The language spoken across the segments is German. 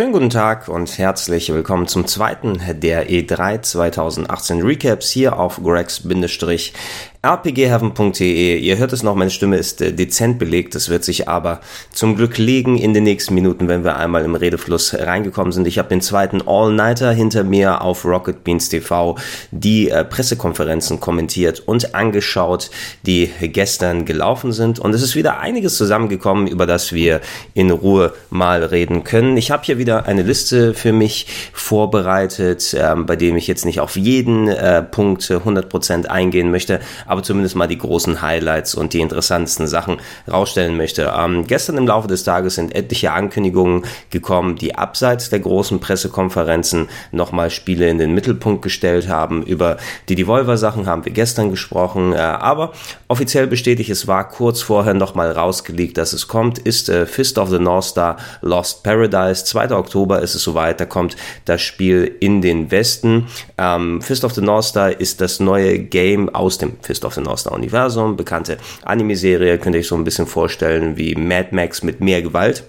Schönen guten Tag und herzlich willkommen zum zweiten der E3 2018 Recaps hier auf Gregs- rpgheaven.de. Ihr hört es noch, meine Stimme ist äh, dezent belegt. Das wird sich aber zum Glück legen in den nächsten Minuten, wenn wir einmal im Redefluss reingekommen sind. Ich habe den zweiten All-Nighter hinter mir auf Rocket Beans TV, die äh, Pressekonferenzen kommentiert und angeschaut, die gestern gelaufen sind. Und es ist wieder einiges zusammengekommen, über das wir in Ruhe mal reden können. Ich habe hier wieder eine Liste für mich vorbereitet, äh, bei dem ich jetzt nicht auf jeden äh, Punkt 100% eingehen möchte aber zumindest mal die großen Highlights und die interessantesten Sachen rausstellen möchte. Ähm, gestern im Laufe des Tages sind etliche Ankündigungen gekommen, die abseits der großen Pressekonferenzen nochmal Spiele in den Mittelpunkt gestellt haben. Über die Devolver-Sachen haben wir gestern gesprochen, äh, aber offiziell bestätigt, es war kurz vorher nochmal rausgelegt, dass es kommt, ist äh, Fist of the North Star Lost Paradise. 2. Oktober ist es soweit, da kommt das Spiel in den Westen. Ähm, Fist of the North Star ist das neue Game aus dem Fist Fist of the North Universum, bekannte Anime-Serie, könnt ihr euch so ein bisschen vorstellen wie Mad Max mit mehr Gewalt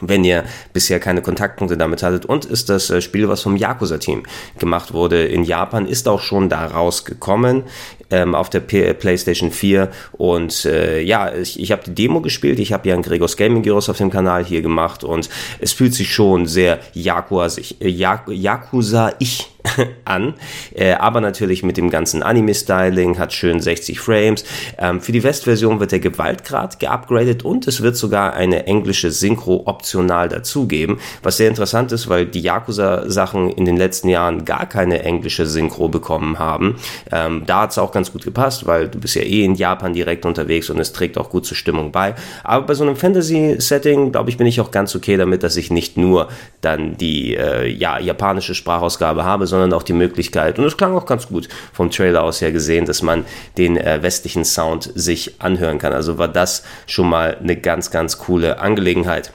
wenn ihr bisher keine Kontaktpunkte damit hattet. Und ist das äh, Spiel, was vom Yakuza-Team gemacht wurde in Japan, ist auch schon da rausgekommen ähm, auf der P PlayStation 4. Und äh, ja, ich, ich habe die Demo gespielt. Ich habe ja einen Gregors Gaming Gyros auf dem Kanal hier gemacht und es fühlt sich schon sehr Yakuza-ich äh, Yakuza ich an, äh, aber natürlich mit dem ganzen Anime-Styling, hat schön 60 Frames. Ähm, für die Westversion wird der Gewaltgrad geupgradet und es wird sogar eine englische Synchro optional dazugeben, was sehr interessant ist, weil die Yakuza-Sachen in den letzten Jahren gar keine englische Synchro bekommen haben. Ähm, da hat es auch ganz gut gepasst, weil du bist ja eh in Japan direkt unterwegs und es trägt auch gut zur Stimmung bei. Aber bei so einem Fantasy-Setting, glaube ich, bin ich auch ganz okay damit, dass ich nicht nur dann die äh, ja, japanische Sprachausgabe habe, sondern auch die Möglichkeit, und es klang auch ganz gut vom Trailer aus her gesehen, dass man den äh, westlichen Sound sich anhören kann. Also war das schon mal eine ganz, ganz coole Angelegenheit.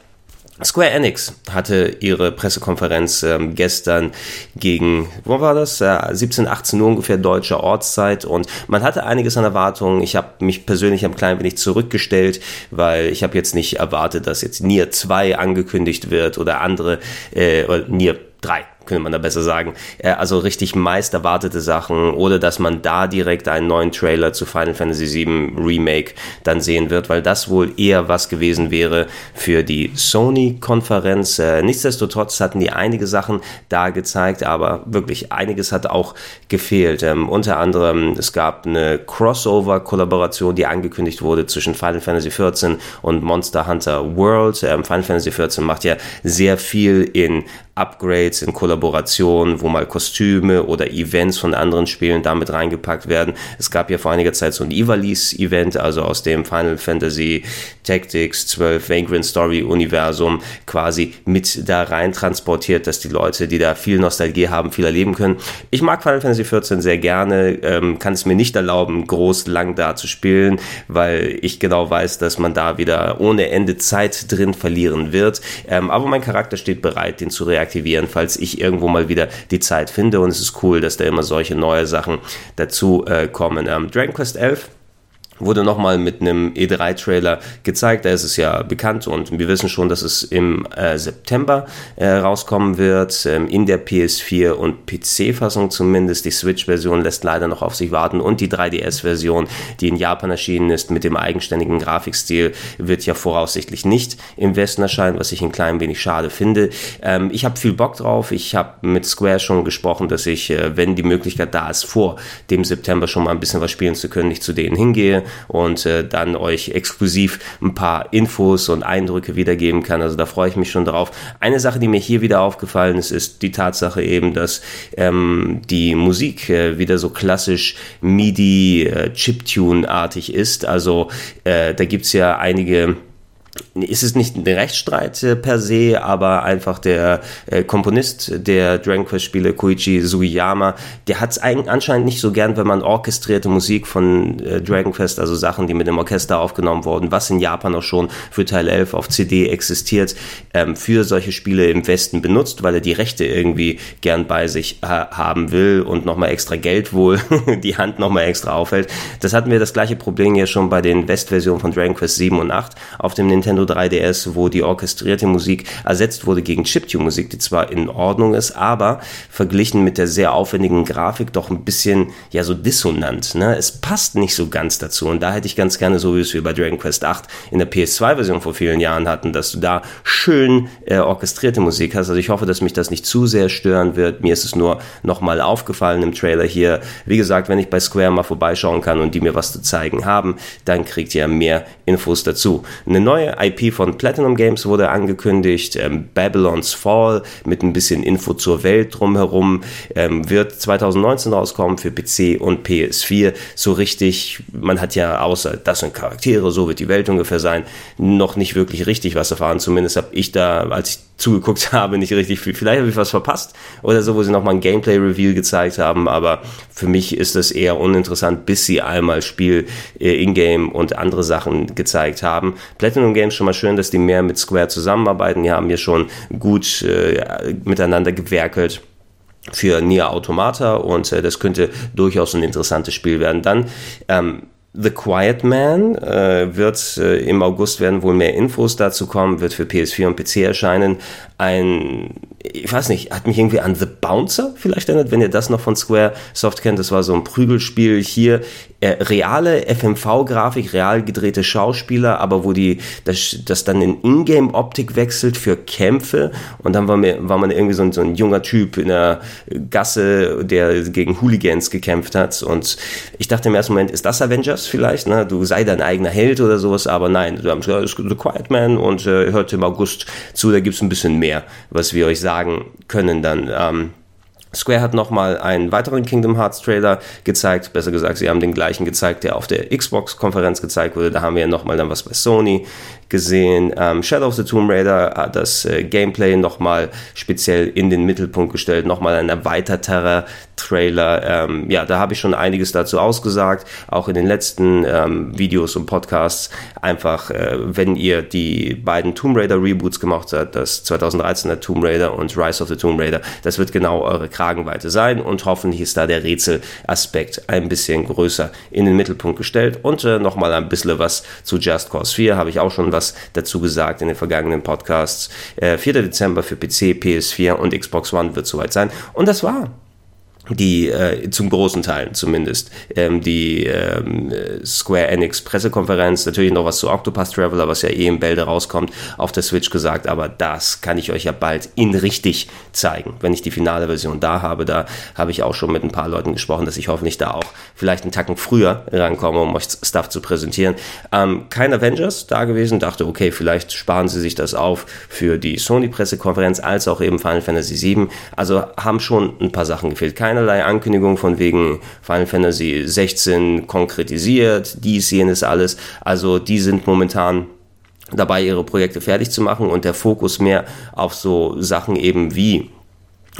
Square Enix hatte ihre Pressekonferenz ähm, gestern gegen, wo war das? Äh, 17, 18 Uhr ungefähr deutscher Ortszeit und man hatte einiges an Erwartungen. Ich habe mich persönlich ein klein wenig zurückgestellt, weil ich habe jetzt nicht erwartet, dass jetzt Nier 2 angekündigt wird oder andere, äh, oder Nier 3 könnte man da besser sagen. Äh, also richtig meist erwartete Sachen oder dass man da direkt einen neuen Trailer zu Final Fantasy VII Remake dann sehen wird, weil das wohl eher was gewesen wäre für die Sony-Konferenz. Äh, nichtsdestotrotz hatten die einige Sachen da gezeigt, aber wirklich einiges hat auch gefehlt. Ähm, unter anderem, es gab eine Crossover-Kollaboration, die angekündigt wurde zwischen Final Fantasy XIV und Monster Hunter World. Ähm, Final Fantasy XIV macht ja sehr viel in Upgrades, in Kollaborationen, wo mal Kostüme oder Events von anderen Spielen damit reingepackt werden. Es gab ja vor einiger Zeit so ein Ivalice-Event, also aus dem Final Fantasy Tactics 12 Vagrant Story Universum quasi mit da rein transportiert, dass die Leute, die da viel Nostalgie haben, viel erleben können. Ich mag Final Fantasy 14 sehr gerne, ähm, kann es mir nicht erlauben, groß lang da zu spielen, weil ich genau weiß, dass man da wieder ohne Ende Zeit drin verlieren wird. Ähm, aber mein Charakter steht bereit, den zu reaktivieren reaktivieren, falls ich irgendwo mal wieder die Zeit finde. Und es ist cool, dass da immer solche neue Sachen dazu äh, kommen. Ähm, Dragon Quest 11 wurde nochmal mit einem E3-Trailer gezeigt. Da ist es ja bekannt und wir wissen schon, dass es im äh, September äh, rauskommen wird. Ähm, in der PS4 und PC-Fassung zumindest. Die Switch-Version lässt leider noch auf sich warten und die 3DS-Version, die in Japan erschienen ist mit dem eigenständigen Grafikstil, wird ja voraussichtlich nicht im Westen erscheinen, was ich ein klein wenig schade finde. Ähm, ich habe viel Bock drauf. Ich habe mit Square schon gesprochen, dass ich, äh, wenn die Möglichkeit da ist, vor dem September schon mal ein bisschen was spielen zu können, ich zu denen hingehe und äh, dann euch exklusiv ein paar Infos und Eindrücke wiedergeben kann. Also da freue ich mich schon drauf. Eine Sache, die mir hier wieder aufgefallen ist, ist die Tatsache eben, dass ähm, die Musik äh, wieder so klassisch MIDI äh, ist. Also äh, da gibt's ja einige ist es nicht ein Rechtsstreit äh, per se, aber einfach der äh, Komponist der Dragon Quest Spiele, Koichi Sugiyama, der hat es anscheinend nicht so gern, wenn man orchestrierte Musik von äh, Dragon Quest, also Sachen, die mit dem Orchester aufgenommen wurden, was in Japan auch schon für Teil 11 auf CD existiert, ähm, für solche Spiele im Westen benutzt, weil er die Rechte irgendwie gern bei sich ha haben will und nochmal extra Geld wohl die Hand nochmal extra aufhält. Das hatten wir das gleiche Problem ja schon bei den Westversionen von Dragon Quest 7 und 8 auf dem Nintendo Nintendo 3DS, wo die orchestrierte Musik ersetzt wurde gegen Chiptune-Musik, die zwar in Ordnung ist, aber verglichen mit der sehr aufwendigen Grafik doch ein bisschen, ja, so dissonant. Ne? Es passt nicht so ganz dazu. Und da hätte ich ganz gerne, so wie es wir bei Dragon Quest 8 in der PS2-Version vor vielen Jahren hatten, dass du da schön äh, orchestrierte Musik hast. Also ich hoffe, dass mich das nicht zu sehr stören wird. Mir ist es nur nochmal aufgefallen im Trailer hier. Wie gesagt, wenn ich bei Square mal vorbeischauen kann und die mir was zu zeigen haben, dann kriegt ihr mehr Infos dazu. Eine neue IP von Platinum Games wurde angekündigt, ähm, Babylon's Fall mit ein bisschen Info zur Welt drumherum, ähm, wird 2019 rauskommen für PC und PS4. So richtig, man hat ja außer das sind Charaktere, so wird die Welt ungefähr sein, noch nicht wirklich richtig was erfahren. Zumindest habe ich da, als ich zugeguckt habe, nicht richtig viel. Vielleicht habe ich was verpasst oder so, wo sie nochmal ein Gameplay-Reveal gezeigt haben, aber für mich ist das eher uninteressant, bis sie einmal Spiel äh, in-game und andere Sachen gezeigt haben. Platinum Games schon mal schön, dass die mehr mit Square zusammenarbeiten. Die haben hier schon gut äh, miteinander gewerkelt für Nier Automata und äh, das könnte durchaus ein interessantes Spiel werden. Dann ähm, The Quiet Man äh, wird äh, im August werden wohl mehr Infos dazu kommen, wird für PS4 und PC erscheinen. Ein, ich weiß nicht, hat mich irgendwie an The Bouncer vielleicht erinnert, wenn ihr das noch von Square Soft kennt. Das war so ein Prügelspiel hier. Äh, reale FMV-Grafik, real gedrehte Schauspieler, aber wo die das, das dann in Ingame-Optik wechselt für Kämpfe. Und dann war, mir, war man irgendwie so ein, so ein junger Typ in der Gasse, der gegen Hooligans gekämpft hat. Und ich dachte im ersten Moment, ist das Avengers? vielleicht, ne? Du sei dein eigener Held oder sowas, aber nein, du hast The Quiet Man und äh, hört im August zu, da gibt's ein bisschen mehr, was wir euch sagen können dann. Ähm, Square hat nochmal einen weiteren Kingdom Hearts Trailer gezeigt, besser gesagt, sie haben den gleichen gezeigt, der auf der Xbox-Konferenz gezeigt wurde. Da haben wir nochmal dann was bei Sony gesehen. Ähm, Shadow of the Tomb Raider hat das äh, Gameplay nochmal speziell in den Mittelpunkt gestellt, nochmal ein erweiterterer Trailer. Ähm, ja, da habe ich schon einiges dazu ausgesagt, auch in den letzten ähm, Videos und Podcasts. Einfach, äh, wenn ihr die beiden Tomb Raider Reboots gemacht habt, das 2013er Tomb Raider und Rise of the Tomb Raider, das wird genau eure Kragenweite sein und hoffentlich ist da der Rätselaspekt ein bisschen größer in den Mittelpunkt gestellt. Und äh, nochmal ein bisschen was zu Just Cause 4 habe ich auch schon was was dazu gesagt in den vergangenen Podcasts. Äh, 4. Dezember für PC, PS4 und Xbox One wird soweit sein. Und das war die äh, zum großen Teil zumindest ähm, die ähm, Square Enix Pressekonferenz, natürlich noch was zu Octopus Traveler, was ja eh im Bälde rauskommt, auf der Switch gesagt, aber das kann ich euch ja bald in richtig zeigen, wenn ich die finale Version da habe. Da habe ich auch schon mit ein paar Leuten gesprochen, dass ich hoffentlich da auch vielleicht einen Tacken früher rankomme, um euch Stuff zu präsentieren. Ähm, kein Avengers da gewesen, dachte, okay, vielleicht sparen sie sich das auf für die Sony Pressekonferenz, als auch eben Final Fantasy VII. Also haben schon ein paar Sachen gefehlt. Keine keinerlei Ankündigung von wegen Final Fantasy 16 konkretisiert, dies, jenes, alles. Also die sind momentan dabei, ihre Projekte fertig zu machen und der Fokus mehr auf so Sachen eben wie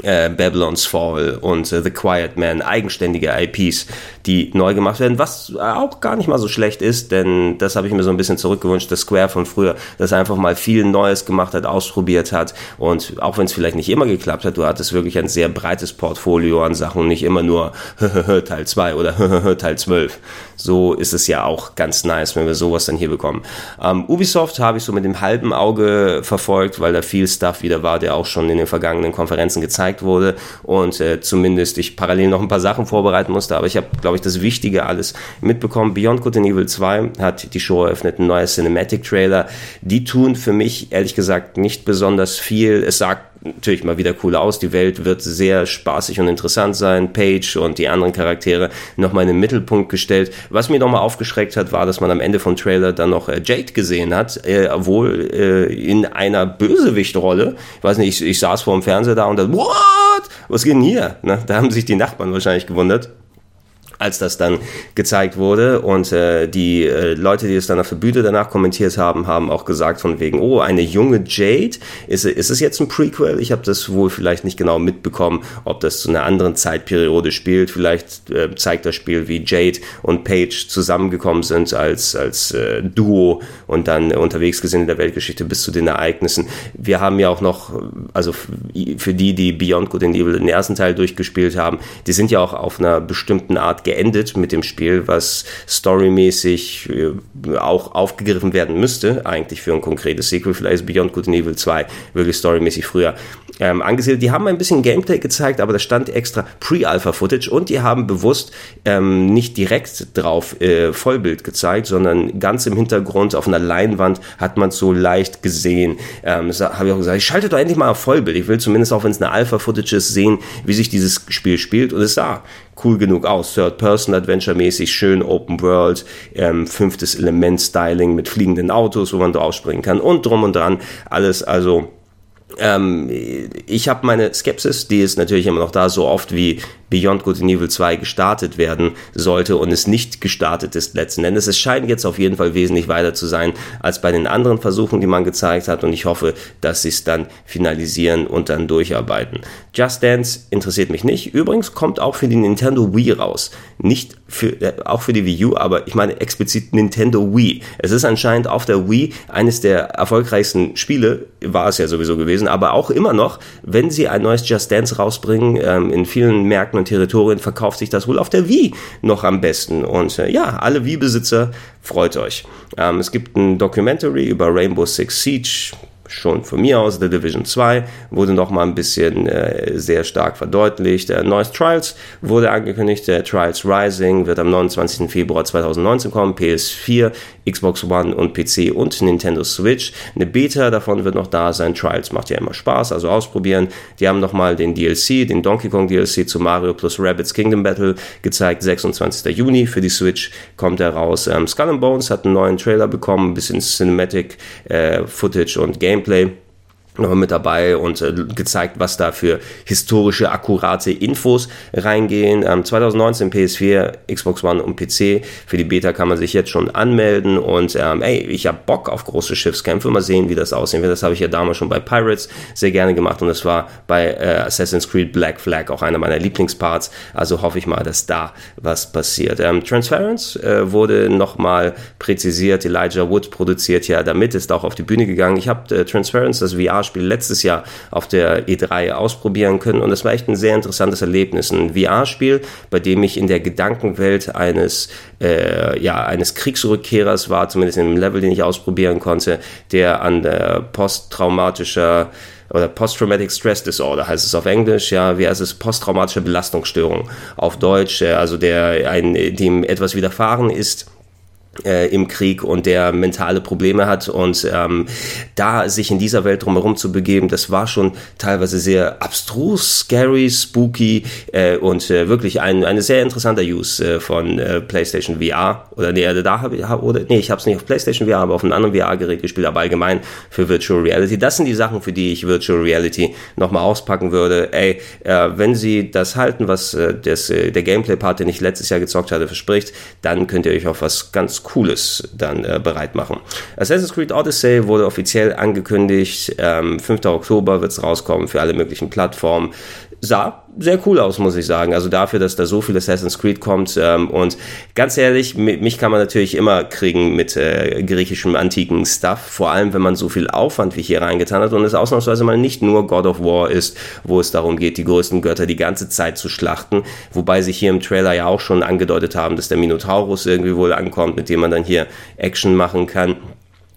äh, Babylon's Fall und äh, The Quiet Man, eigenständige IPs, die neu gemacht werden, was auch gar nicht mal so schlecht ist, denn das habe ich mir so ein bisschen zurückgewünscht, das Square von früher, das einfach mal viel Neues gemacht hat, ausprobiert hat und auch wenn es vielleicht nicht immer geklappt hat, du hattest wirklich ein sehr breites Portfolio an Sachen, nicht immer nur Teil 2 oder Teil 12. So ist es ja auch ganz nice, wenn wir sowas dann hier bekommen. Ähm, Ubisoft habe ich so mit dem halben Auge verfolgt, weil da viel Stuff wieder war, der auch schon in den vergangenen Konferenzen gezeigt wurde und äh, zumindest ich parallel noch ein paar Sachen vorbereiten musste, aber ich habe, glaube ich, das Wichtige alles mitbekommen. Beyond Good and Evil 2 hat die Show eröffnet, ein neuer Cinematic Trailer. Die tun für mich ehrlich gesagt nicht besonders viel. Es sagt natürlich mal wieder cool aus. Die Welt wird sehr spaßig und interessant sein. Page und die anderen Charaktere nochmal in den Mittelpunkt gestellt. Was mir nochmal aufgeschreckt hat, war, dass man am Ende vom Trailer dann noch äh, Jade gesehen hat, äh, wohl äh, in einer Bösewichtrolle. Ich weiß nicht, ich, ich saß vor dem Fernseher da und dachte, what? Was geht denn hier? Na, da haben sich die Nachbarn wahrscheinlich gewundert als das dann gezeigt wurde. Und äh, die äh, Leute, die es dann auf der Bühne danach kommentiert haben, haben auch gesagt von wegen, oh, eine junge Jade, ist, ist es jetzt ein Prequel? Ich habe das wohl vielleicht nicht genau mitbekommen, ob das zu einer anderen Zeitperiode spielt. Vielleicht äh, zeigt das Spiel, wie Jade und Paige zusammengekommen sind als, als äh, Duo und dann unterwegs gesehen in der Weltgeschichte bis zu den Ereignissen. Wir haben ja auch noch, also für die, die Beyond Good and Evil den ersten Teil durchgespielt haben, die sind ja auch auf einer bestimmten Art geendet mit dem Spiel, was storymäßig äh, auch aufgegriffen werden müsste, eigentlich für ein konkretes Sequel. Vielleicht ist Beyond Good and Evil 2 wirklich storymäßig früher ähm, angesiedelt. Die haben ein bisschen Gameplay gezeigt, aber da stand extra Pre-Alpha-Footage und die haben bewusst ähm, nicht direkt drauf äh, Vollbild gezeigt, sondern ganz im Hintergrund auf einer Leinwand hat man es so leicht gesehen. Ähm, habe ich auch gesagt, ich schalte doch endlich mal auf Vollbild. Ich will zumindest auch, wenn es eine Alpha-Footage ist, sehen, wie sich dieses Spiel spielt und es sah cool genug aus. Third-Person-Adventure-mäßig, schön Open World, ähm, fünftes Element-Styling mit fliegenden Autos, wo man drauf springen kann und drum und dran. Alles also ähm, ich habe meine Skepsis, die ist natürlich immer noch da, so oft wie Beyond Good and Evil 2 gestartet werden sollte und es nicht gestartet ist letzten Endes. Es scheint jetzt auf jeden Fall wesentlich weiter zu sein als bei den anderen Versuchen, die man gezeigt hat und ich hoffe, dass sie es dann finalisieren und dann durcharbeiten. Just Dance interessiert mich nicht. Übrigens kommt auch für die Nintendo Wii raus. Nicht für, äh, auch für die Wii U, aber ich meine explizit Nintendo Wii. Es ist anscheinend auf der Wii eines der erfolgreichsten Spiele, war es ja sowieso gewesen, aber auch immer noch, wenn sie ein neues Just Dance rausbringen, ähm, in vielen Märkten und Territorien verkauft sich das wohl auf der Wii noch am besten. Und äh, ja, alle Wii-Besitzer, freut euch. Ähm, es gibt ein Documentary über Rainbow Six Siege schon von mir aus, The Division 2 wurde noch mal ein bisschen äh, sehr stark verdeutlicht. Der neues Trials wurde angekündigt, der Trials Rising wird am 29. Februar 2019 kommen, PS4, Xbox One und PC und Nintendo Switch. Eine Beta davon wird noch da sein. Trials macht ja immer Spaß, also ausprobieren. Die haben noch mal den DLC, den Donkey Kong DLC zu Mario plus Rabbids Kingdom Battle gezeigt. 26. Juni für die Switch kommt er raus. Ähm, Skull Bones hat einen neuen Trailer bekommen, ein bisschen Cinematic äh, Footage und Gameplay nochmal mit dabei und äh, gezeigt, was da für historische, akkurate Infos reingehen. Ähm, 2019 PS4, Xbox One und PC. Für die Beta kann man sich jetzt schon anmelden und ähm, ey, ich habe Bock auf große Schiffskämpfe. Mal sehen, wie das aussehen wird. Das habe ich ja damals schon bei Pirates sehr gerne gemacht und das war bei äh, Assassin's Creed Black Flag auch einer meiner Lieblingsparts. Also hoffe ich mal, dass da was passiert. Ähm, Transference äh, wurde nochmal präzisiert. Elijah Wood produziert ja damit, ist auch auf die Bühne gegangen. Ich habe äh, Transference, das VR VR-Spiel letztes Jahr auf der E3 ausprobieren können. Und es war echt ein sehr interessantes Erlebnis. Ein VR-Spiel, bei dem ich in der Gedankenwelt eines, äh, ja, eines Kriegsrückkehrers war, zumindest in einem Level, den ich ausprobieren konnte, der an der posttraumatischer oder Post-Traumatic Stress Disorder heißt es auf Englisch, ja, wie heißt es, posttraumatische Belastungsstörung auf Deutsch, also der ein, dem etwas widerfahren ist, äh, im Krieg und der mentale Probleme hat und ähm, da sich in dieser Welt drumherum zu begeben, das war schon teilweise sehr abstrus, scary, spooky äh, und äh, wirklich ein eine sehr interessanter Use äh, von äh, PlayStation VR oder nee, also da habe ich oder nee, ich habe es nicht auf PlayStation VR, aber auf einem anderen VR-Gerät gespielt, aber allgemein für Virtual Reality. Das sind die Sachen, für die ich Virtual Reality nochmal auspacken würde. Ey, äh, wenn sie das halten, was das, der Gameplay-Part, den ich letztes Jahr gezockt hatte, verspricht, dann könnt ihr euch auf was ganz Cooles dann äh, bereit machen. Assassin's Creed Odyssey wurde offiziell angekündigt. Ähm, 5. Oktober wird es rauskommen für alle möglichen Plattformen. Sah sehr cool aus, muss ich sagen. Also dafür, dass da so viel Assassin's Creed kommt. Ähm, und ganz ehrlich, mich kann man natürlich immer kriegen mit äh, griechischem antiken Stuff. Vor allem, wenn man so viel Aufwand wie hier reingetan hat und es ausnahmsweise mal nicht nur God of War ist, wo es darum geht, die größten Götter die ganze Zeit zu schlachten. Wobei sich hier im Trailer ja auch schon angedeutet haben, dass der Minotaurus irgendwie wohl ankommt, mit dem man dann hier Action machen kann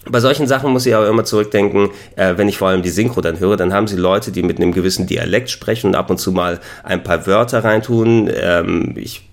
bei solchen Sachen muss ich aber immer zurückdenken, äh, wenn ich vor allem die Synchro dann höre, dann haben sie Leute, die mit einem gewissen Dialekt sprechen und ab und zu mal ein paar Wörter reintun. Ähm, ich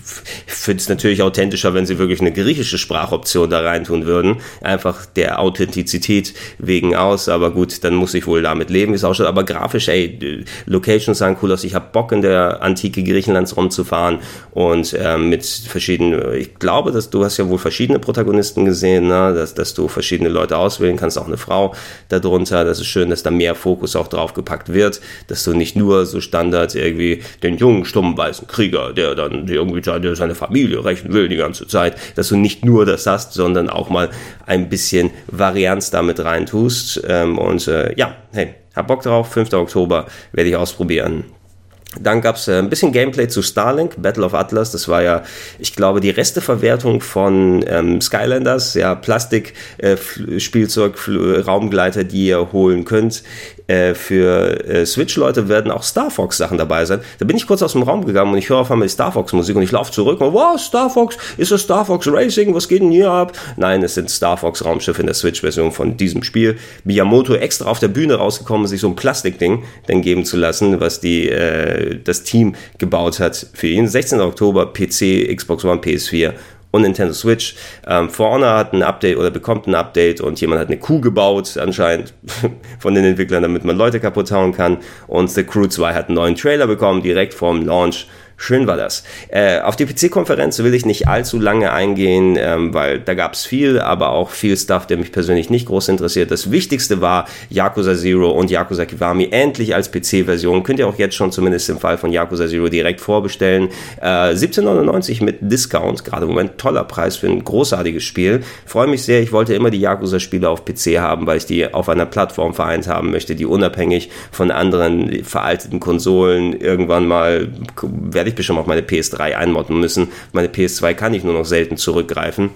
finde es natürlich authentischer, wenn sie wirklich eine griechische Sprachoption da reintun würden. Einfach der Authentizität wegen aus. Aber gut, dann muss ich wohl damit leben, wie es ausschaut. Aber grafisch, ey, Locations sahen cool aus. Ich habe Bock in der Antike Griechenlands rumzufahren und äh, mit verschiedenen, ich glaube, dass du hast ja wohl verschiedene Protagonisten gesehen, ne? dass, dass du verschiedene Leute auswählen kannst, auch eine Frau darunter. Das ist schön, dass da mehr Fokus auch drauf gepackt wird, dass du nicht nur so Standard irgendwie den jungen, stummen, weißen Krieger, der dann irgendwie seine, Familie rächen will die ganze Zeit, dass du nicht nur das hast, sondern auch mal ein bisschen Varianz damit reintust. Ähm, und äh, ja, hey, hab Bock drauf, 5. Oktober werde ich ausprobieren. Dann gab es äh, ein bisschen Gameplay zu Starlink, Battle of Atlas. Das war ja, ich glaube, die Resteverwertung von ähm, Skylanders, ja, Plastik, äh, Raumgleiter, die ihr holen könnt äh, für äh, Switch-Leute werden auch Star Fox-Sachen dabei sein. Da bin ich kurz aus dem Raum gegangen und ich höre auf einmal die Star Fox-Musik und ich laufe zurück und wow, Star Fox, ist das Star Fox Racing? Was geht denn hier ab? Nein, es sind Star Fox-Raumschiffe in der Switch-Version von diesem Spiel. Miyamoto extra auf der Bühne rausgekommen, sich so ein Plastikding dann geben zu lassen, was die, äh, das Team gebaut hat für ihn. 16. Oktober, PC, Xbox One, PS4 und Nintendo Switch. Ähm, For Honor hat ein Update oder bekommt ein Update und jemand hat eine Kuh gebaut, anscheinend von den Entwicklern, damit man Leute kaputt hauen kann. Und The Crew 2 hat einen neuen Trailer bekommen, direkt vorm Launch. Schön war das. Äh, auf die PC-Konferenz will ich nicht allzu lange eingehen, ähm, weil da gab es viel, aber auch viel Stuff, der mich persönlich nicht groß interessiert. Das Wichtigste war Yakuza Zero und Yakuza Kiwami endlich als PC-Version. Könnt ihr auch jetzt schon zumindest im Fall von Yakuza Zero direkt vorbestellen. Äh, 17,99 mit Discount, gerade im Moment toller Preis für ein großartiges Spiel. Freue mich sehr, ich wollte immer die Yakuza-Spiele auf PC haben, weil ich die auf einer Plattform vereint haben möchte, die unabhängig von anderen veralteten Konsolen irgendwann mal werde ich bestimmt auf meine PS3 einmodden müssen. Meine PS2 kann ich nur noch selten zurückgreifen.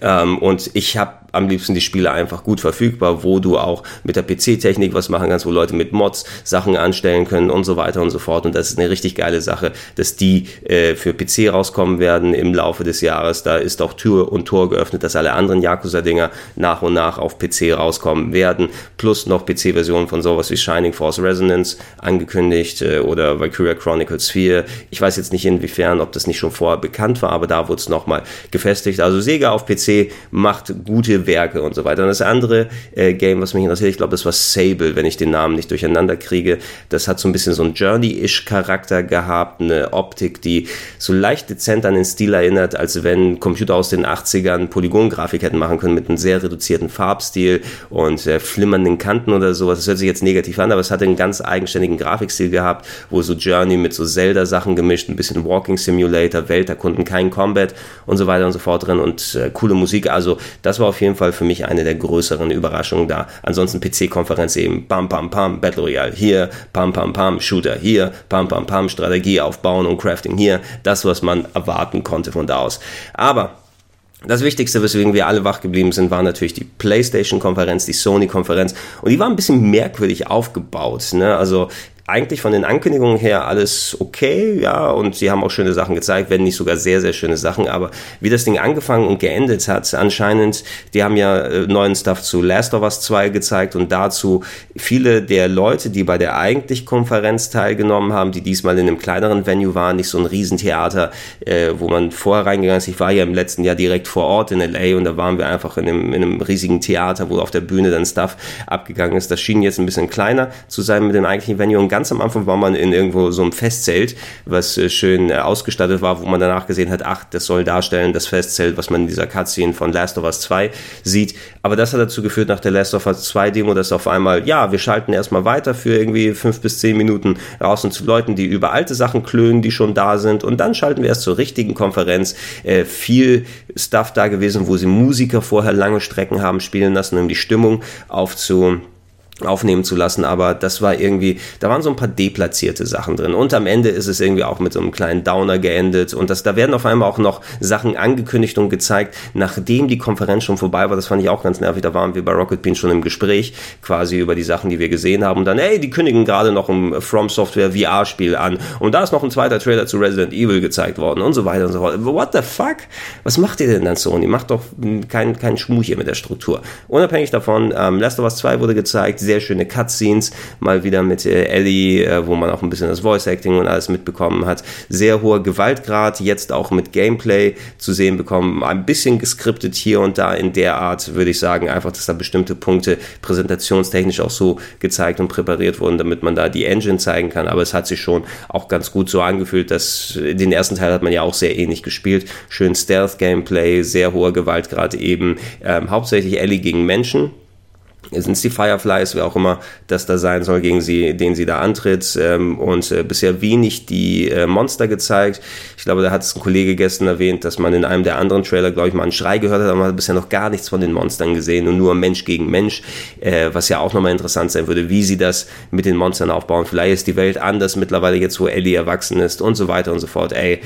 Ähm, und ich habe am liebsten die Spiele einfach gut verfügbar, wo du auch mit der PC-Technik was machen kannst, wo Leute mit Mods Sachen anstellen können und so weiter und so fort. Und das ist eine richtig geile Sache, dass die äh, für PC rauskommen werden im Laufe des Jahres. Da ist auch Tür und Tor geöffnet, dass alle anderen Yakuza-Dinger nach und nach auf PC rauskommen werden. Plus noch PC-Versionen von sowas wie Shining Force Resonance angekündigt äh, oder Valkyria Chronicles 4. Ich weiß jetzt nicht inwiefern, ob das nicht schon vorher bekannt war, aber da wurde es nochmal gefestigt. Also Sega auf PC macht gute Werke und so weiter. Und das andere äh, Game, was mich interessiert, ich glaube, das war Sable, wenn ich den Namen nicht durcheinander kriege. Das hat so ein bisschen so einen Journey-ish Charakter gehabt, eine Optik, die so leicht dezent an den Stil erinnert, als wenn Computer aus den 80ern Polygongrafik hätten machen können mit einem sehr reduzierten Farbstil und äh, flimmernden Kanten oder sowas. Das hört sich jetzt negativ an, aber es hatte einen ganz eigenständigen Grafikstil gehabt, wo so Journey mit so Zelda-Sachen gemischt, ein bisschen Walking Simulator, Welterkunden, kein Combat und so weiter und so fort drin und äh, coole Musik. Also das war auf jeden Fall für mich eine der größeren Überraschungen da. Ansonsten PC-Konferenz eben, pam pam pam, Battle Royale hier, pam pam pam, Shooter hier, pam pam pam, Strategie aufbauen und Crafting hier. Das, was man erwarten konnte von da aus. Aber das Wichtigste, weswegen wir alle wach geblieben sind, war natürlich die PlayStation-Konferenz, die Sony-Konferenz. Und die war ein bisschen merkwürdig aufgebaut. Ne? Also eigentlich von den Ankündigungen her alles okay, ja, und sie haben auch schöne Sachen gezeigt, wenn nicht sogar sehr, sehr schöne Sachen, aber wie das Ding angefangen und geendet hat, anscheinend, die haben ja äh, neuen Stuff zu Last of Us 2 gezeigt und dazu viele der Leute, die bei der eigentlich Konferenz teilgenommen haben, die diesmal in einem kleineren Venue waren, nicht so ein Riesentheater, äh, wo man vorher reingegangen ist. Ich war ja im letzten Jahr direkt vor Ort in LA und da waren wir einfach in einem, in einem riesigen Theater, wo auf der Bühne dann Stuff abgegangen ist. Das schien jetzt ein bisschen kleiner zu sein mit dem eigentlichen Venue und ganz am Anfang war man in irgendwo so einem Festzelt, was äh, schön äh, ausgestattet war, wo man danach gesehen hat, ach, das soll darstellen, das Festzelt, was man in dieser Cutscene von Last of Us 2 sieht. Aber das hat dazu geführt, nach der Last of Us 2 Demo, dass auf einmal, ja, wir schalten erstmal weiter für irgendwie fünf bis zehn Minuten raus und zu Leuten, die über alte Sachen klönen, die schon da sind. Und dann schalten wir erst zur richtigen Konferenz. Äh, viel Stuff da gewesen, wo sie Musiker vorher lange Strecken haben spielen lassen, um die Stimmung aufzu aufnehmen zu lassen, aber das war irgendwie, da waren so ein paar deplatzierte Sachen drin und am Ende ist es irgendwie auch mit so einem kleinen Downer geendet und das, da werden auf einmal auch noch Sachen angekündigt und gezeigt, nachdem die Konferenz schon vorbei war, das fand ich auch ganz nervig, da waren wir bei Rocket Bean schon im Gespräch quasi über die Sachen, die wir gesehen haben und dann, ey, die kündigen gerade noch ein From Software VR-Spiel an und da ist noch ein zweiter Trailer zu Resident Evil gezeigt worden und so weiter und so fort. What the fuck? Was macht ihr denn dann Sony? Macht doch keinen kein Schmuh hier mit der Struktur. Unabhängig davon, ähm, Last of Us 2 wurde gezeigt, sehr schöne Cutscenes, mal wieder mit äh, Ellie, äh, wo man auch ein bisschen das Voice Acting und alles mitbekommen hat. Sehr hoher Gewaltgrad, jetzt auch mit Gameplay zu sehen bekommen. Ein bisschen geskriptet hier und da in der Art, würde ich sagen, einfach, dass da bestimmte Punkte präsentationstechnisch auch so gezeigt und präpariert wurden, damit man da die Engine zeigen kann. Aber es hat sich schon auch ganz gut so angefühlt, dass den ersten Teil hat man ja auch sehr ähnlich gespielt. Schön Stealth-Gameplay, sehr hoher Gewaltgrad eben. Ähm, hauptsächlich Ellie gegen Menschen, sind es die Fireflies, wer auch immer das da sein soll, gegen sie, den sie da antritt. Ähm, und äh, bisher wenig die äh, Monster gezeigt. Ich glaube, da hat es ein Kollege gestern erwähnt, dass man in einem der anderen Trailer, glaube ich, mal einen Schrei gehört hat, aber man hat bisher noch gar nichts von den Monstern gesehen und nur Mensch gegen Mensch, äh, was ja auch nochmal interessant sein würde, wie sie das mit den Monstern aufbauen. Vielleicht ist die Welt anders mittlerweile jetzt, wo Ellie erwachsen ist und so weiter und so fort. Ey,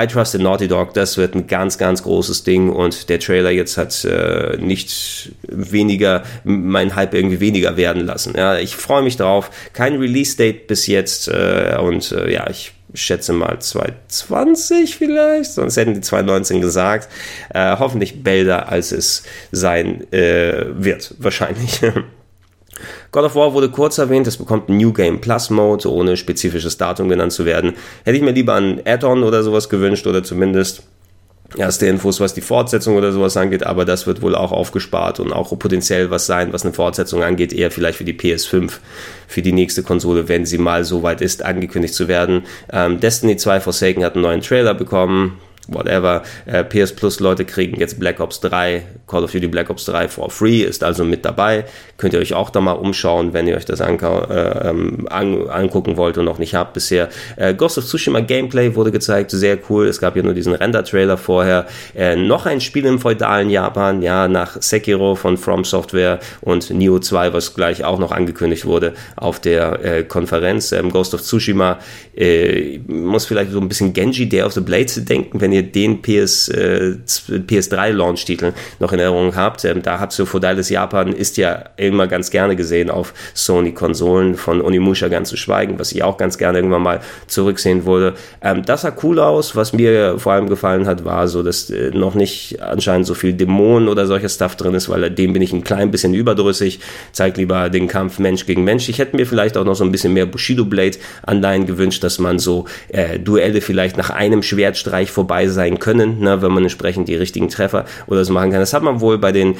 I Trust in Naughty Dog, das wird ein ganz, ganz großes Ding und der Trailer jetzt hat äh, nicht weniger, mein Hype irgendwie weniger werden lassen. Ja, ich freue mich drauf. Kein Release-Date bis jetzt äh, und äh, ja, ich schätze mal 2020 vielleicht, sonst hätten die 2019 gesagt. Äh, hoffentlich bälder, als es sein äh, wird, wahrscheinlich. God of War wurde kurz erwähnt, es bekommt einen New Game Plus Mode, ohne spezifisches Datum genannt zu werden. Hätte ich mir lieber ein Add-on oder sowas gewünscht oder zumindest erste Infos, was die Fortsetzung oder sowas angeht, aber das wird wohl auch aufgespart und auch potenziell was sein, was eine Fortsetzung angeht, eher vielleicht für die PS5, für die nächste Konsole, wenn sie mal so weit ist, angekündigt zu werden. Ähm, Destiny 2 Forsaken hat einen neuen Trailer bekommen whatever. Äh, PS Plus Leute kriegen jetzt Black Ops 3, Call of Duty Black Ops 3 for free, ist also mit dabei. Könnt ihr euch auch da mal umschauen, wenn ihr euch das äh, ähm, an, angucken wollt und noch nicht habt bisher. Äh, Ghost of Tsushima Gameplay wurde gezeigt, sehr cool. Es gab ja nur diesen Render-Trailer vorher. Äh, noch ein Spiel im feudalen Japan, ja, nach Sekiro von From Software und Neo 2, was gleich auch noch angekündigt wurde auf der äh, Konferenz. Ähm, Ghost of Tsushima äh, muss vielleicht so ein bisschen Genji Day of the Blades denken, wenn ihr den PS, äh, PS3-Launch-Titel noch in Erinnerung habt. Ähm, da habt ihr Feudales Japan, ist ja immer ganz gerne gesehen auf Sony-Konsolen, von Onimusha ganz zu schweigen, was ich auch ganz gerne irgendwann mal zurücksehen würde. Ähm, das sah cool aus. Was mir vor allem gefallen hat, war so, dass äh, noch nicht anscheinend so viel Dämonen oder solcher Stuff drin ist, weil dem bin ich ein klein bisschen überdrüssig. Zeigt lieber den Kampf Mensch gegen Mensch. Ich hätte mir vielleicht auch noch so ein bisschen mehr Bushido Blade Anleihen gewünscht, dass man so äh, Duelle vielleicht nach einem Schwertstreich vorbei sein können, ne, wenn man entsprechend die richtigen Treffer oder so machen kann. Das hat man wohl bei den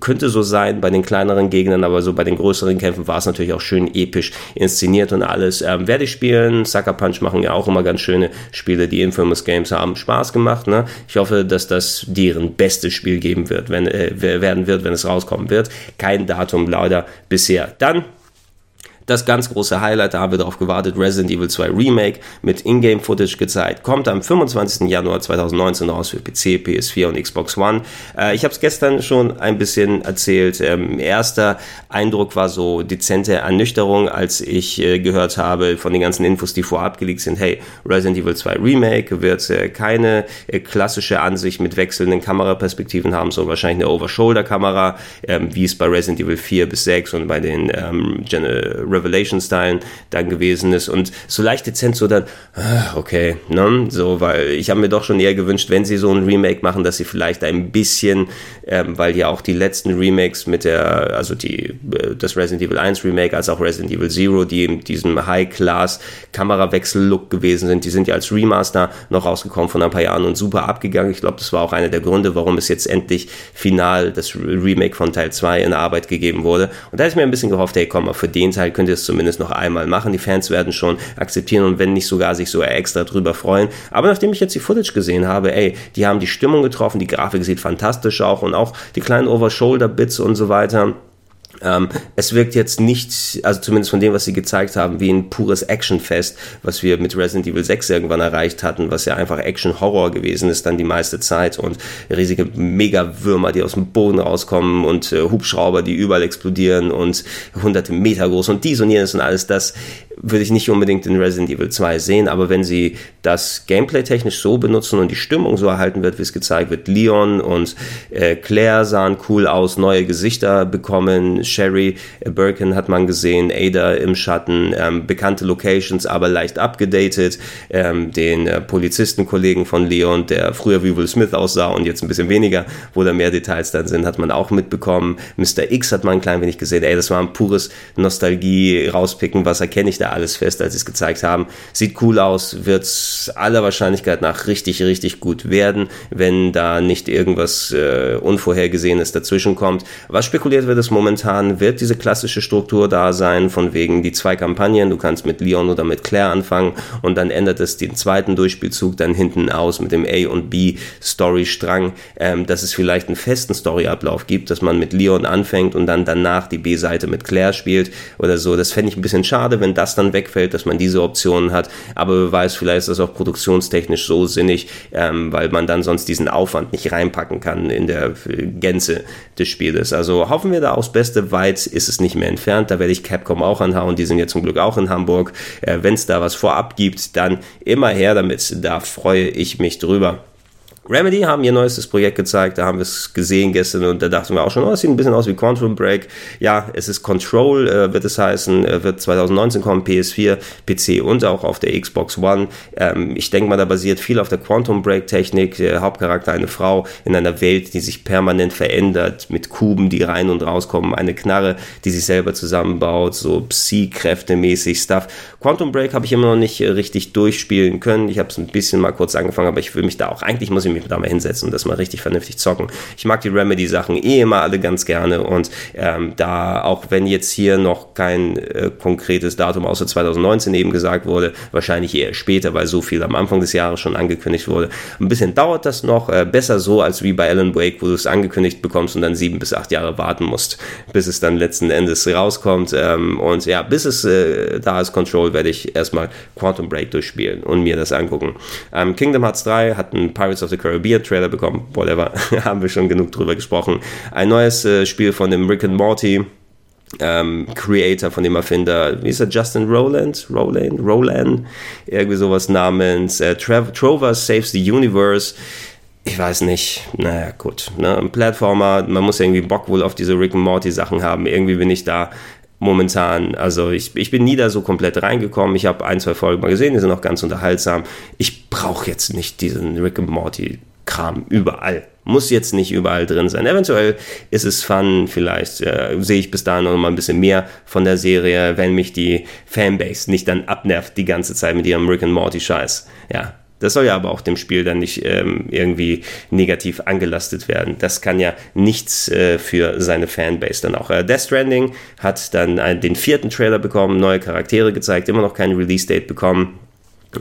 könnte so sein bei den kleineren Gegnern, aber so bei den größeren Kämpfen war es natürlich auch schön episch inszeniert und alles. Ähm, werde ich spielen. Sucker Punch machen ja auch immer ganz schöne Spiele. Die Infamous Games haben Spaß gemacht. Ne? Ich hoffe, dass das deren bestes Spiel geben wird, wenn äh, werden wird, wenn es rauskommen wird. Kein Datum leider bisher. Dann das ganz große Highlight, da haben wir darauf gewartet, Resident Evil 2 Remake mit Ingame-Footage gezeigt, kommt am 25. Januar 2019 raus für PC, PS4 und Xbox One. Äh, ich habe es gestern schon ein bisschen erzählt. Ähm, erster Eindruck war so dezente Ernüchterung, als ich äh, gehört habe von den ganzen Infos, die vorab gelegt sind, hey, Resident Evil 2 Remake wird äh, keine äh, klassische Ansicht mit wechselnden Kameraperspektiven haben, sondern wahrscheinlich eine Over-Shoulder-Kamera, ähm, wie es bei Resident Evil 4 bis 6 und bei den ähm, Revelation-Stylen dann gewesen ist und so leicht dezent so dann, ah, okay, ne, so, weil ich habe mir doch schon eher gewünscht, wenn sie so ein Remake machen, dass sie vielleicht ein bisschen, ähm, weil ja auch die letzten Remakes mit der, also die, äh, das Resident Evil 1 Remake als auch Resident Evil Zero, die in diesem High-Class Kamerawechsel-Look gewesen sind, die sind ja als Remaster noch rausgekommen von ein paar Jahren und super abgegangen. Ich glaube, das war auch einer der Gründe, warum es jetzt endlich final das Remake von Teil 2 in Arbeit gegeben wurde. Und da ist mir ein bisschen gehofft, hey, komm mal, für den Teil könnt könnt ihr es zumindest noch einmal machen. Die Fans werden schon akzeptieren und wenn nicht sogar sich so extra drüber freuen. Aber nachdem ich jetzt die Footage gesehen habe, ey, die haben die Stimmung getroffen, die Grafik sieht fantastisch auch und auch die kleinen Over-Shoulder-Bits und so weiter ähm, es wirkt jetzt nicht, also zumindest von dem, was sie gezeigt haben, wie ein pures Actionfest, was wir mit Resident Evil 6 irgendwann erreicht hatten, was ja einfach Action-Horror gewesen ist dann die meiste Zeit und riesige Mega-Würmer, die aus dem Boden rauskommen und äh, Hubschrauber, die überall explodieren und hunderte Meter groß und dies und jenes und alles das würde ich nicht unbedingt in Resident Evil 2 sehen, aber wenn sie das Gameplay technisch so benutzen und die Stimmung so erhalten wird, wie es gezeigt wird, Leon und äh, Claire sahen cool aus, neue Gesichter bekommen, Sherry äh, Birkin hat man gesehen, Ada im Schatten, ähm, bekannte Locations, aber leicht abgedatet, ähm, den äh, Polizistenkollegen von Leon, der früher wie Will Smith aussah und jetzt ein bisschen weniger, wo da mehr Details dann sind, hat man auch mitbekommen. Mr. X hat man ein klein wenig gesehen, ey, das war ein pures Nostalgie rauspicken, was erkenne ich da alles fest, als sie es gezeigt haben. Sieht cool aus, wird aller Wahrscheinlichkeit nach richtig, richtig gut werden, wenn da nicht irgendwas äh, Unvorhergesehenes dazwischen kommt. Was spekuliert wird, ist momentan, wird diese klassische Struktur da sein, von wegen die zwei Kampagnen, du kannst mit Leon oder mit Claire anfangen und dann ändert es den zweiten Durchspielzug dann hinten aus mit dem A und B Storystrang, ähm, dass es vielleicht einen festen Storyablauf gibt, dass man mit Leon anfängt und dann danach die B-Seite mit Claire spielt oder so. Das fände ich ein bisschen schade, wenn das dann wegfällt, dass man diese Optionen hat. Aber wer weiß, vielleicht ist das auch produktionstechnisch so sinnig, ähm, weil man dann sonst diesen Aufwand nicht reinpacken kann in der Gänze des Spieles. Also hoffen wir da aufs Beste. Weit ist es nicht mehr entfernt. Da werde ich Capcom auch anhauen. Die sind ja zum Glück auch in Hamburg. Äh, Wenn es da was vorab gibt, dann immer her damit. Da freue ich mich drüber. Remedy haben ihr neuestes Projekt gezeigt, da haben wir es gesehen gestern und da dachten wir auch schon, oh, es sieht ein bisschen aus wie Quantum Break. Ja, es ist Control, äh, wird es heißen, äh, wird 2019 kommen, PS4, PC und auch auf der Xbox One. Ähm, ich denke mal, da basiert viel auf der Quantum Break Technik. Der Hauptcharakter eine Frau in einer Welt, die sich permanent verändert, mit Kuben, die rein und rauskommen, eine Knarre, die sich selber zusammenbaut, so Psi-Kräfte-mäßig Stuff. Quantum Break habe ich immer noch nicht äh, richtig durchspielen können. Ich habe es ein bisschen mal kurz angefangen, aber ich will mich da auch, eigentlich muss ich mich da mal hinsetzen und das mal richtig vernünftig zocken. Ich mag die Remedy-Sachen eh immer alle ganz gerne und ähm, da, auch wenn jetzt hier noch kein äh, konkretes Datum außer 2019 eben gesagt wurde, wahrscheinlich eher später, weil so viel am Anfang des Jahres schon angekündigt wurde. Ein bisschen dauert das noch, äh, besser so als wie bei Alan Wake, wo du es angekündigt bekommst und dann sieben bis acht Jahre warten musst, bis es dann letzten Endes rauskommt. Ähm, und ja, bis es äh, da ist Control, werde ich erstmal Quantum Break durchspielen und mir das angucken. Ähm, Kingdom Hearts 3 hat ein Pirates of the Caribbean Trailer bekommen, whatever, haben wir schon genug drüber gesprochen. Ein neues äh, Spiel von dem Rick and Morty. Ähm, Creator von dem Erfinder, wie ist er, Justin Rowland? Rowland? Rowland? Irgendwie sowas namens äh, Trover Saves the Universe ich weiß nicht, naja, gut, ne, ein Plattformer, man muss irgendwie Bock wohl auf diese Rick and Morty Sachen haben. Irgendwie bin ich da momentan, also ich, ich bin nie da so komplett reingekommen. Ich habe ein, zwei Folgen mal gesehen, die sind auch ganz unterhaltsam. Ich brauche jetzt nicht diesen Rick and Morty Kram überall. Muss jetzt nicht überall drin sein. Eventuell ist es fun, vielleicht äh, sehe ich bis dahin noch mal ein bisschen mehr von der Serie, wenn mich die Fanbase nicht dann abnervt die ganze Zeit mit ihrem Rick and Morty Scheiß. Ja, das soll ja aber auch dem Spiel dann nicht ähm, irgendwie negativ angelastet werden. Das kann ja nichts äh, für seine Fanbase dann auch. Äh, Death Stranding hat dann äh, den vierten Trailer bekommen, neue Charaktere gezeigt, immer noch kein Release-Date bekommen.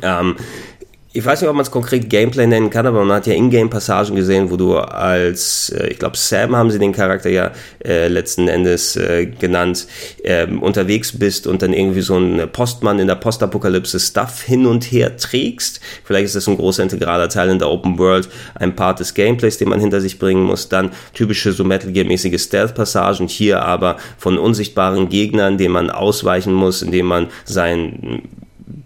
Ähm, ich weiß nicht, ob man es konkret Gameplay nennen kann, aber man hat ja Ingame-Passagen gesehen, wo du als, äh, ich glaube, Sam haben sie den Charakter ja äh, letzten Endes äh, genannt, ähm, unterwegs bist und dann irgendwie so ein Postmann in der Postapokalypse Stuff hin und her trägst. Vielleicht ist das ein großer integraler Teil in der Open World, ein Part des Gameplays, den man hinter sich bringen muss. Dann typische so Metal Gear-mäßige Stealth-Passagen, hier aber von unsichtbaren Gegnern, denen man ausweichen muss, indem man sein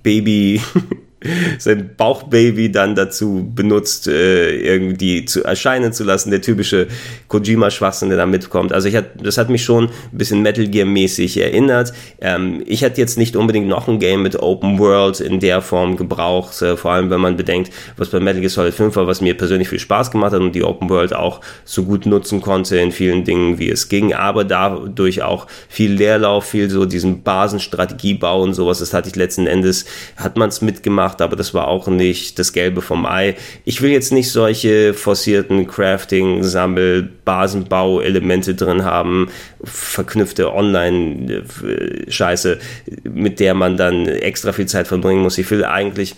Baby sein Bauchbaby dann dazu benutzt, äh, irgendwie zu erscheinen zu lassen, der typische Kojima-Schwachsinn, der da mitkommt. Also ich hat, das hat mich schon ein bisschen Metal Gear-mäßig erinnert. Ähm, ich hätte jetzt nicht unbedingt noch ein Game mit Open World in der Form gebraucht, äh, vor allem wenn man bedenkt, was bei Metal Gear Solid 5 war, was mir persönlich viel Spaß gemacht hat und die Open World auch so gut nutzen konnte in vielen Dingen, wie es ging, aber dadurch auch viel Leerlauf, viel so diesen Basenstrategiebau und sowas, das hatte ich letzten Endes, hat man es mitgemacht gemacht, aber das war auch nicht das Gelbe vom Ei. Ich will jetzt nicht solche forcierten Crafting, Sammel, Basenbau-Elemente drin haben, verknüpfte Online-Scheiße, mit der man dann extra viel Zeit verbringen muss. Ich will eigentlich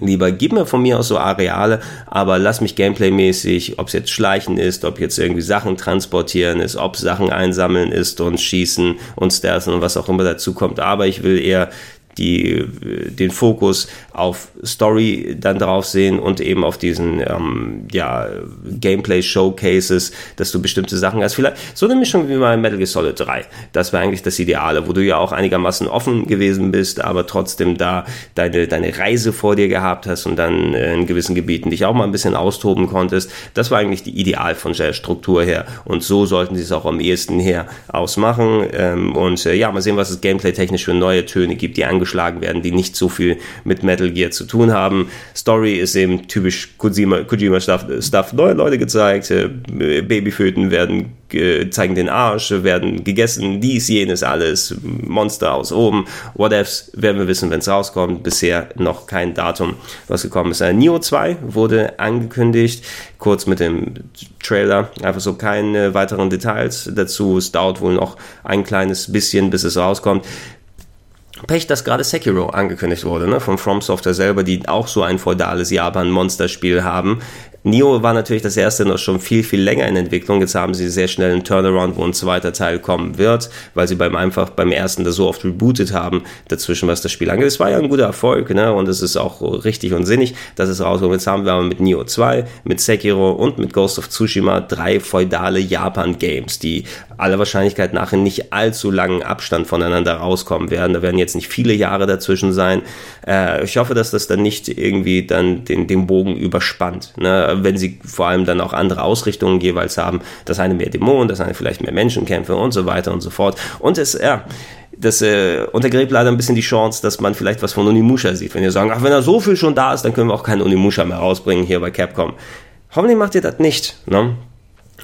lieber gib mir von mir aus so Areale, aber lass mich gameplaymäßig, ob es jetzt Schleichen ist, ob jetzt irgendwie Sachen transportieren ist, ob Sachen einsammeln ist und schießen und stealthen und was auch immer dazu kommt. Aber ich will eher die den Fokus auf Story dann drauf sehen und eben auf diesen ähm, ja, Gameplay-Showcases, dass du bestimmte Sachen hast. Vielleicht so eine Mischung wie bei Metal Gear Solid 3. Das war eigentlich das Ideale, wo du ja auch einigermaßen offen gewesen bist, aber trotzdem da deine, deine Reise vor dir gehabt hast und dann in gewissen Gebieten dich auch mal ein bisschen austoben konntest. Das war eigentlich die Ideal von der Struktur her. Und so sollten sie es auch am ehesten her ausmachen. Ähm, und äh, ja, mal sehen, was es gameplay-technisch für neue Töne gibt, die angeschlagen werden, die nicht so viel mit Metal Gear zu tun haben. Story ist eben typisch Kojima, Kojima Stuff. Neue Leute gezeigt, äh, Babyföten werden zeigen den Arsch, werden gegessen, dies, jenes, alles, Monster aus oben, whatevs, werden wir wissen, wenn es rauskommt. Bisher noch kein Datum, was gekommen ist. Äh, Neo 2 wurde angekündigt, kurz mit dem Trailer, einfach so keine weiteren Details dazu. Es dauert wohl noch ein kleines bisschen, bis es rauskommt. Pech, dass gerade Sekiro angekündigt wurde, ne, von From Software selber, die auch so ein feudales Japan-Monsterspiel haben. Neo war natürlich das erste noch schon viel, viel länger in Entwicklung. Jetzt haben sie sehr schnell einen Turnaround, wo ein zweiter Teil kommen wird, weil sie beim einfach beim ersten das so oft rebootet haben, dazwischen, was das Spiel angeht. Es war ja ein guter Erfolg, ne? Und es ist auch richtig und sinnig, dass es rauskommt. Jetzt haben wir aber mit Neo 2, mit Sekiro und mit Ghost of Tsushima drei feudale Japan-Games, die aller Wahrscheinlichkeit nach in nicht allzu langen Abstand voneinander rauskommen werden. Da werden jetzt nicht viele Jahre dazwischen sein. Äh, ich hoffe, dass das dann nicht irgendwie dann den, den Bogen überspannt. Ne? Wenn sie vor allem dann auch andere Ausrichtungen jeweils haben. Das eine mehr Dämonen, das eine vielleicht mehr Menschenkämpfe und so weiter und so fort. Und es, ja, das äh, untergräbt leider ein bisschen die Chance, dass man vielleicht was von Unimusha sieht. Wenn ihr sagen, ach, wenn da so viel schon da ist, dann können wir auch keinen Unimusha mehr rausbringen hier bei Capcom. Hoffentlich macht ihr das nicht. Ne?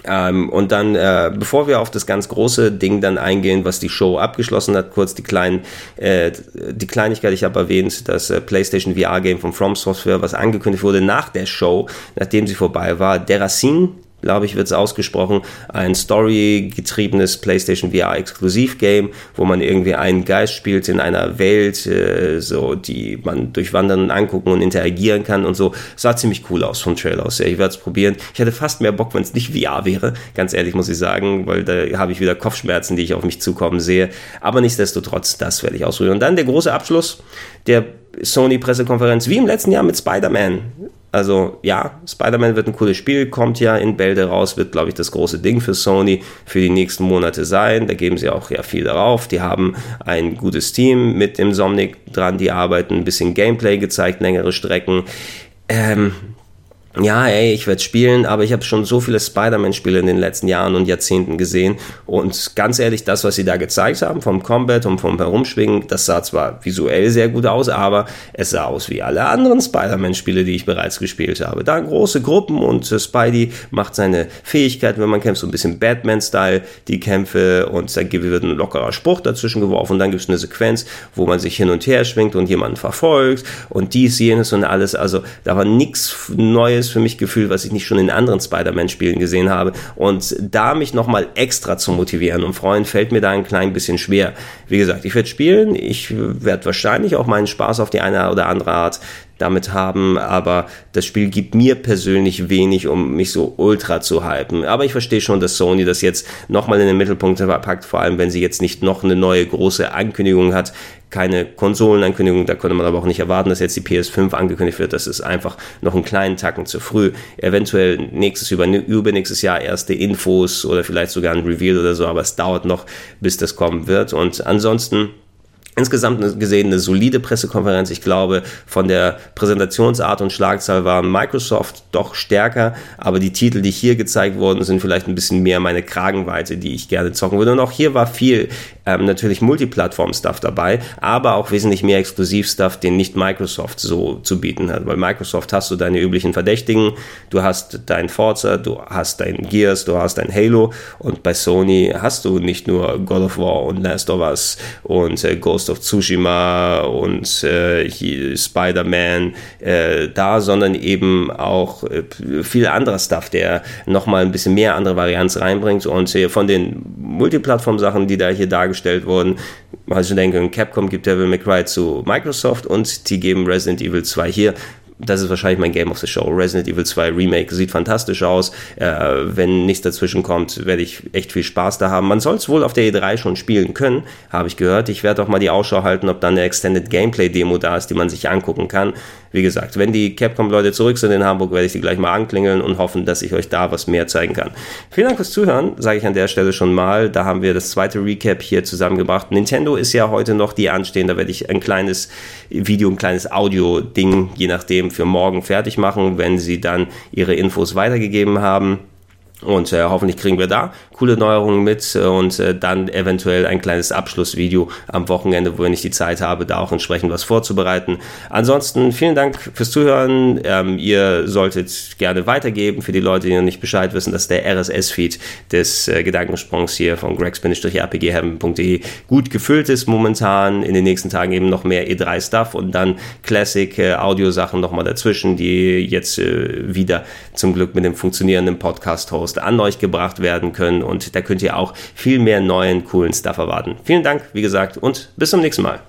Ähm, und dann, äh, bevor wir auf das ganz große Ding dann eingehen, was die Show abgeschlossen hat, kurz die kleinen, äh, die Kleinigkeit, ich habe erwähnt, das äh, PlayStation VR Game von From Software, was angekündigt wurde nach der Show, nachdem sie vorbei war, Deracine glaube ich, wird es ausgesprochen, ein storygetriebenes PlayStation VR Exklusiv-Game, wo man irgendwie einen Geist spielt in einer Welt, äh, so die man durchwandern und angucken und interagieren kann und so. Sah ziemlich cool aus vom Trailer aus. Ja, ich werde es probieren. Ich hätte fast mehr Bock, wenn es nicht VR wäre, ganz ehrlich muss ich sagen, weil da habe ich wieder Kopfschmerzen, die ich auf mich zukommen sehe. Aber nichtsdestotrotz, das werde ich ausprobieren. Und dann der große Abschluss der Sony-Pressekonferenz, wie im letzten Jahr mit Spider-Man. Also ja, Spider-Man wird ein cooles Spiel, kommt ja in Bälde raus, wird, glaube ich, das große Ding für Sony für die nächsten Monate sein. Da geben sie auch ja viel darauf. Die haben ein gutes Team mit dem Somnic dran, die arbeiten, ein bisschen Gameplay gezeigt, längere Strecken. Ähm, ja, ey, ich werde spielen, aber ich habe schon so viele Spider-Man-Spiele in den letzten Jahren und Jahrzehnten gesehen. Und ganz ehrlich, das, was sie da gezeigt haben, vom Combat und vom Herumschwingen, das sah zwar visuell sehr gut aus, aber es sah aus wie alle anderen Spider-Man-Spiele, die ich bereits gespielt habe. Da große Gruppen und äh, Spidey macht seine Fähigkeiten, wenn man kämpft, so ein bisschen Batman-Style, die Kämpfe und dann wird ein lockerer Spruch dazwischen geworfen und dann gibt es eine Sequenz, wo man sich hin und her schwingt und jemanden verfolgt und dies, jenes und alles. Also da war nichts Neues neues für mich Gefühl, was ich nicht schon in anderen Spider-Man-Spielen gesehen habe. Und da mich nochmal extra zu motivieren und freuen, fällt mir da ein klein bisschen schwer. Wie gesagt, ich werde spielen, ich werde wahrscheinlich auch meinen Spaß auf die eine oder andere Art damit haben, aber das Spiel gibt mir persönlich wenig, um mich so ultra zu hypen. Aber ich verstehe schon, dass Sony das jetzt nochmal in den Mittelpunkt packt, vor allem wenn sie jetzt nicht noch eine neue große Ankündigung hat. Keine Konsolenankündigung, da könnte man aber auch nicht erwarten, dass jetzt die PS5 angekündigt wird. Das ist einfach noch einen kleinen Tacken zu früh. Eventuell nächstes, über, übernächstes Jahr erste Infos oder vielleicht sogar ein Reveal oder so, aber es dauert noch, bis das kommen wird. Und ansonsten Insgesamt gesehen eine solide Pressekonferenz. Ich glaube, von der Präsentationsart und Schlagzahl war Microsoft doch stärker, aber die Titel, die hier gezeigt wurden, sind vielleicht ein bisschen mehr meine Kragenweite, die ich gerne zocken würde. Und auch hier war viel ähm, natürlich Multiplattform-Stuff dabei, aber auch wesentlich mehr Exklusiv-Stuff, den nicht Microsoft so zu bieten hat. Weil Microsoft hast du deine üblichen Verdächtigen, du hast dein Forza, du hast dein Gears, du hast dein Halo und bei Sony hast du nicht nur God of War und Last of Us und äh, Ghost of Tsushima und äh, Spider-Man äh, da, sondern eben auch äh, viel anderer Stuff, der nochmal ein bisschen mehr andere Varianz reinbringt. Und äh, von den Multiplattform-Sachen, die da hier dargestellt wurden, also ich denke, Capcom gibt Devil May Cry zu Microsoft und die geben Resident Evil 2 hier das ist wahrscheinlich mein Game of the Show. Resident Evil 2 Remake sieht fantastisch aus. Äh, wenn nichts dazwischen kommt, werde ich echt viel Spaß da haben. Man soll es wohl auf der E3 schon spielen können, habe ich gehört. Ich werde auch mal die Ausschau halten, ob da eine Extended Gameplay Demo da ist, die man sich angucken kann. Wie gesagt, wenn die Capcom-Leute zurück sind in Hamburg, werde ich die gleich mal anklingeln und hoffen, dass ich euch da was mehr zeigen kann. Vielen Dank fürs Zuhören, sage ich an der Stelle schon mal. Da haben wir das zweite Recap hier zusammengebracht. Nintendo ist ja heute noch die anstehen. Da werde ich ein kleines Video, ein kleines Audio-Ding, je nachdem, für morgen fertig machen, wenn sie dann ihre Infos weitergegeben haben. Und äh, hoffentlich kriegen wir da coole Neuerungen mit äh, und äh, dann eventuell ein kleines Abschlussvideo am Wochenende, wo ich die Zeit habe, da auch entsprechend was vorzubereiten. Ansonsten vielen Dank fürs Zuhören. Ähm, ihr solltet gerne weitergeben für die Leute, die noch nicht Bescheid wissen, dass der RSS-Feed des äh, Gedankensprungs hier von gregs-rpgheaven.de gut gefüllt ist momentan. In den nächsten Tagen eben noch mehr E3-Stuff und dann Classic-Audio-Sachen äh, nochmal dazwischen, die jetzt äh, wieder zum Glück mit dem funktionierenden Podcast-Host an euch gebracht werden können und da könnt ihr auch viel mehr neuen, coolen Stuff erwarten. Vielen Dank, wie gesagt, und bis zum nächsten Mal.